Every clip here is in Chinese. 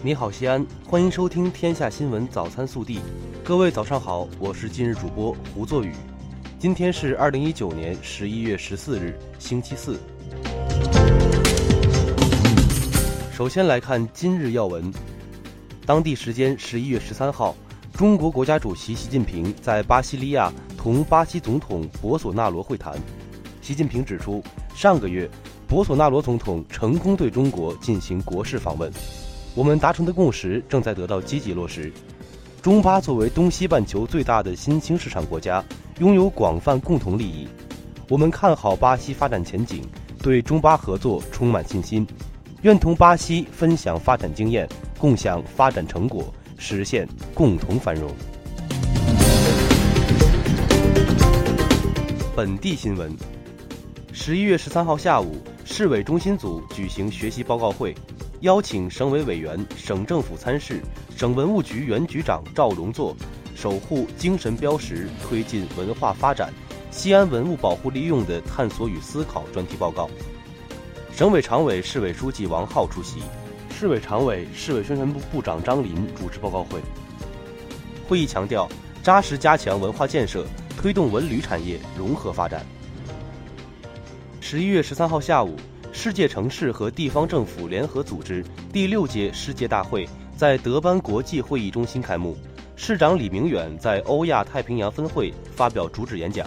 你好，西安，欢迎收听《天下新闻早餐速递》。各位早上好，我是今日主播胡作宇。今天是二零一九年十一月十四日，星期四。首先来看今日要闻。当地时间十一月十三号，中国国家主席习近平在巴西利亚同巴西总统博索纳罗会谈。习近平指出，上个月博索纳罗总统成功对中国进行国事访问。我们达成的共识正在得到积极落实。中巴作为东西半球最大的新兴市场国家，拥有广泛共同利益。我们看好巴西发展前景，对中巴合作充满信心，愿同巴西分享发展经验，共享发展成果，实现共同繁荣。本地新闻：十一月十三号下午，市委中心组举行学习报告会。邀请省委委员、省政府参事、省文物局原局长赵荣作守护精神标识，推进文化发展。西安文物保护利用的探索与思考专题报告。省委常委、市委书记王浩出席，市委常委、市委宣传部部长张林主持报告会。会议强调，扎实加强文化建设，推动文旅产业融合发展。十一月十三号下午。世界城市和地方政府联合组织第六届世界大会在德班国际会议中心开幕，市长李明远在欧亚太平洋分会发表主旨演讲，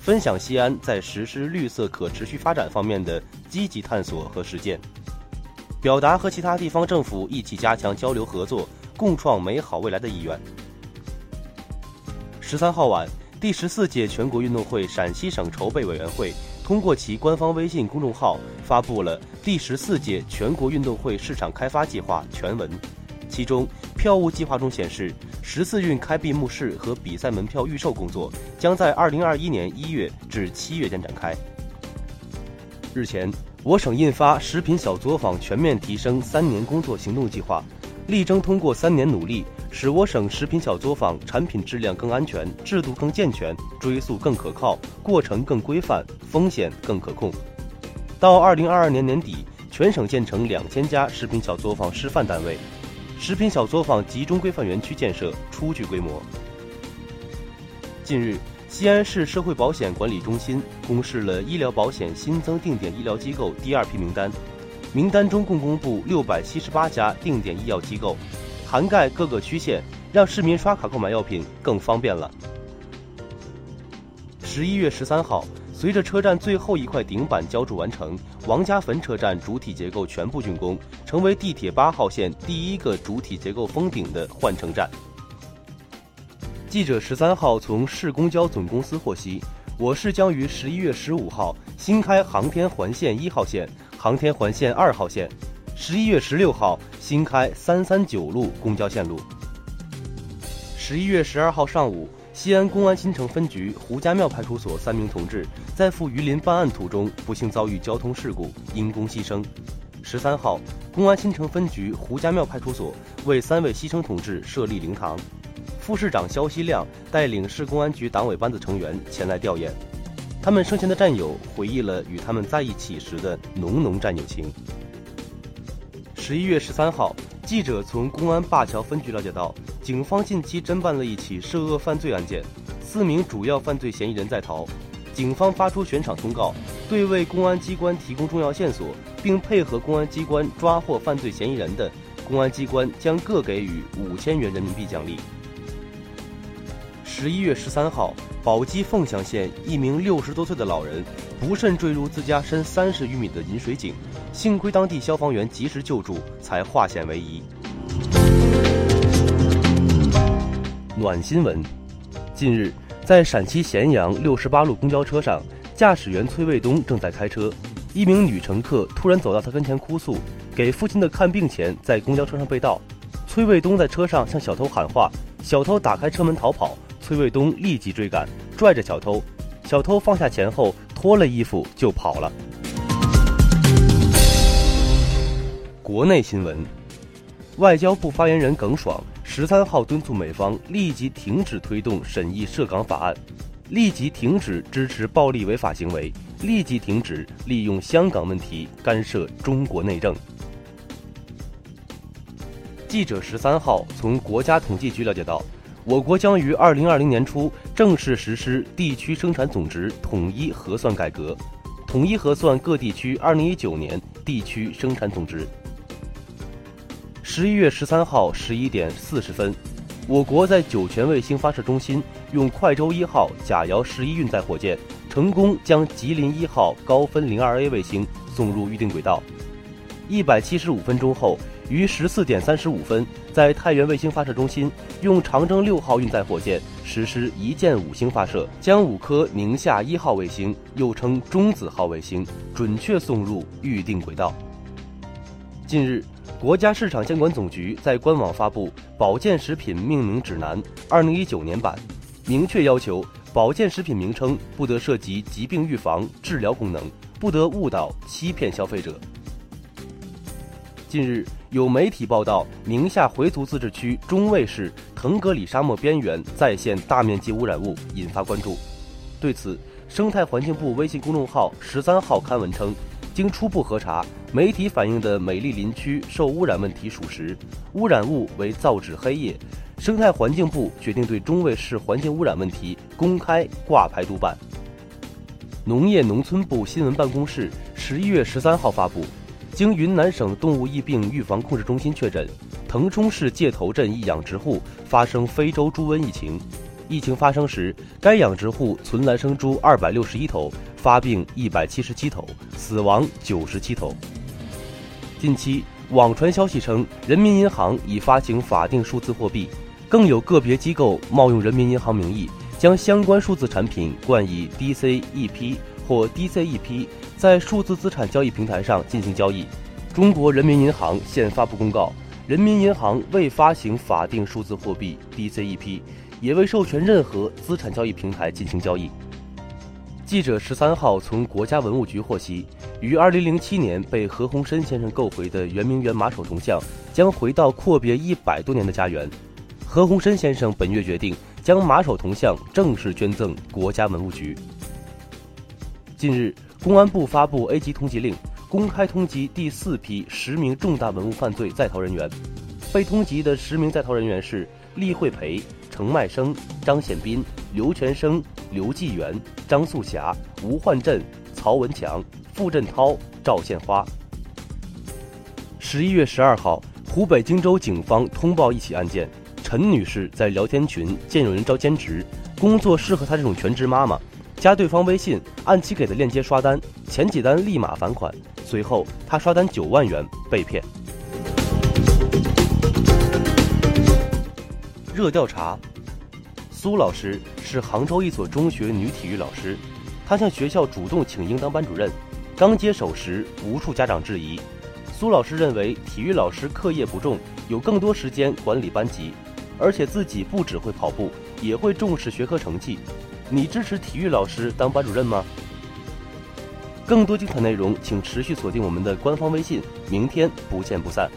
分享西安在实施绿色可持续发展方面的积极探索和实践，表达和其他地方政府一起加强交流合作、共创美好未来的意愿。十三号晚，第十四届全国运动会陕西省筹备委员会。通过其官方微信公众号发布了第十四届全国运动会市场开发计划全文，其中票务计划中显示，十四运开闭幕式和比赛门票预售工作将在二零二一年一月至七月间展开。日前，我省印发食品小作坊全面提升三年工作行动计划，力争通过三年努力。使我省食品小作坊产品质量更安全、制度更健全、追溯更可靠、过程更规范、风险更可控。到二零二二年年底，全省建成两千家食品小作坊示范单位，食品小作坊集中规范园区建设初具规模。近日，西安市社会保险管理中心公示了医疗保险新增定点医疗机构第二批名单，名单中共公布六百七十八家定点医药机构。涵盖各个区县，让市民刷卡购买药品更方便了。十一月十三号，随着车站最后一块顶板浇筑完成，王家坟车站主体结构全部竣工，成为地铁八号线第一个主体结构封顶的换乘站。记者十三号从市公交总公司获悉，我市将于十一月十五号新开航天环线一号线、航天环线二号线。十一月十六号新开三三九路公交线路。十一月十二号上午，西安公安新城分局胡家庙派出所三名同志在赴榆林办案途中不幸遭遇交通事故，因公牺牲。十三号，公安新城分局胡家庙派出所为三位牺牲同志设立灵堂。副市长肖锡亮带领市公安局党委班子成员前来吊唁，他们生前的战友回忆了与他们在一起时的浓浓战友情。十一月十三号，记者从公安灞桥分局了解到，警方近期侦办了一起涉恶犯罪案件，四名主要犯罪嫌疑人在逃。警方发出悬赏通告，对为公安机关提供重要线索并配合公安机关抓获犯罪嫌疑人的，公安机关将各给予五千元人民币奖励。十一月十三号，宝鸡凤翔县一名六十多岁的老人不慎坠入自家深三十余米的引水井。幸亏当地消防员及时救助，才化险为夷。暖新闻：近日，在陕西咸阳六十八路公交车上，驾驶员崔卫东正在开车，一名女乘客突然走到他跟前哭诉，给父亲的看病钱在公交车上被盗。崔卫东在车上向小偷喊话，小偷打开车门逃跑，崔卫东立即追赶，拽着小偷，小偷放下钱后脱了衣服就跑了。国内新闻，外交部发言人耿爽十三号敦促美方立即停止推动审议涉港法案，立即停止支持暴力违法行为，立即停止利用香港问题干涉中国内政。记者十三号从国家统计局了解到，我国将于二零二零年初正式实施地区生产总值统一核算改革，统一核算各地区二零一九年地区生产总值。十一月十三号十一点四十分，我国在酒泉卫星发射中心用快舟一号甲遥十一运载火箭，成功将吉林一号高分零二 A 卫星送入预定轨道。一百七十五分钟后，于十四点三十五分，在太原卫星发射中心用长征六号运载火箭实施一箭五星发射，将五颗宁夏一号卫星（又称中子号卫星）准确送入预定轨道。近日。国家市场监管总局在官网发布《保健食品命名指南（二零一九年版）》，明确要求保健食品名称不得涉及疾病预防、治疗功能，不得误导、欺骗消费者。近日，有媒体报道，宁夏回族自治区中卫市腾格里沙漠边缘再现大面积污染物，引发关注。对此，生态环境部微信公众号十三号刊文称。经初步核查，媒体反映的美丽林区受污染问题属实，污染物为造纸黑液。生态环境部决定对中卫市环境污染问题公开挂牌督办。农业农村部新闻办公室十一月十三号发布，经云南省动物疫病预防控制中心确诊，腾冲市界头镇一养殖户发生非洲猪瘟疫情。疫情发生时，该养殖户存栏生猪二百六十一头，发病一百七十七头，死亡九十七头。近期网传消息称，人民银行已发行法定数字货币，更有个别机构冒用人民银行名义，将相关数字产品冠以 DCEP 或 DCEP，在数字资产交易平台上进行交易。中国人民银行现发布公告，人民银行未发行法定数字货币 DCEP。也未授权任何资产交易平台进行交易。记者十三号从国家文物局获悉，于二零零七年被何鸿燊先生购回的圆明园马首铜像将回到阔别一百多年的家园。何鸿燊先生本月决定将马首铜像正式捐赠国家文物局。近日，公安部发布 A 级通缉令，公开通缉第四批十名重大文物犯罪在逃人员。被通缉的十名在逃人员是厉慧培。程迈生、张显斌、刘全生、刘继元、张素霞、吴焕振、曹文强、傅振涛、赵献花。十一月十二号，湖北荆州警方通报一起案件：陈女士在聊天群见有人招兼职，工作适合她这种全职妈妈，加对方微信，按其给的链接刷单，前几单立马返款，随后他刷单九万元被骗。热调查：苏老师是杭州一所中学女体育老师，她向学校主动请缨当班主任。刚接手时，无数家长质疑。苏老师认为体育老师课业不重，有更多时间管理班级，而且自己不只会跑步，也会重视学科成绩。你支持体育老师当班主任吗？更多精彩内容，请持续锁定我们的官方微信。明天不见不散。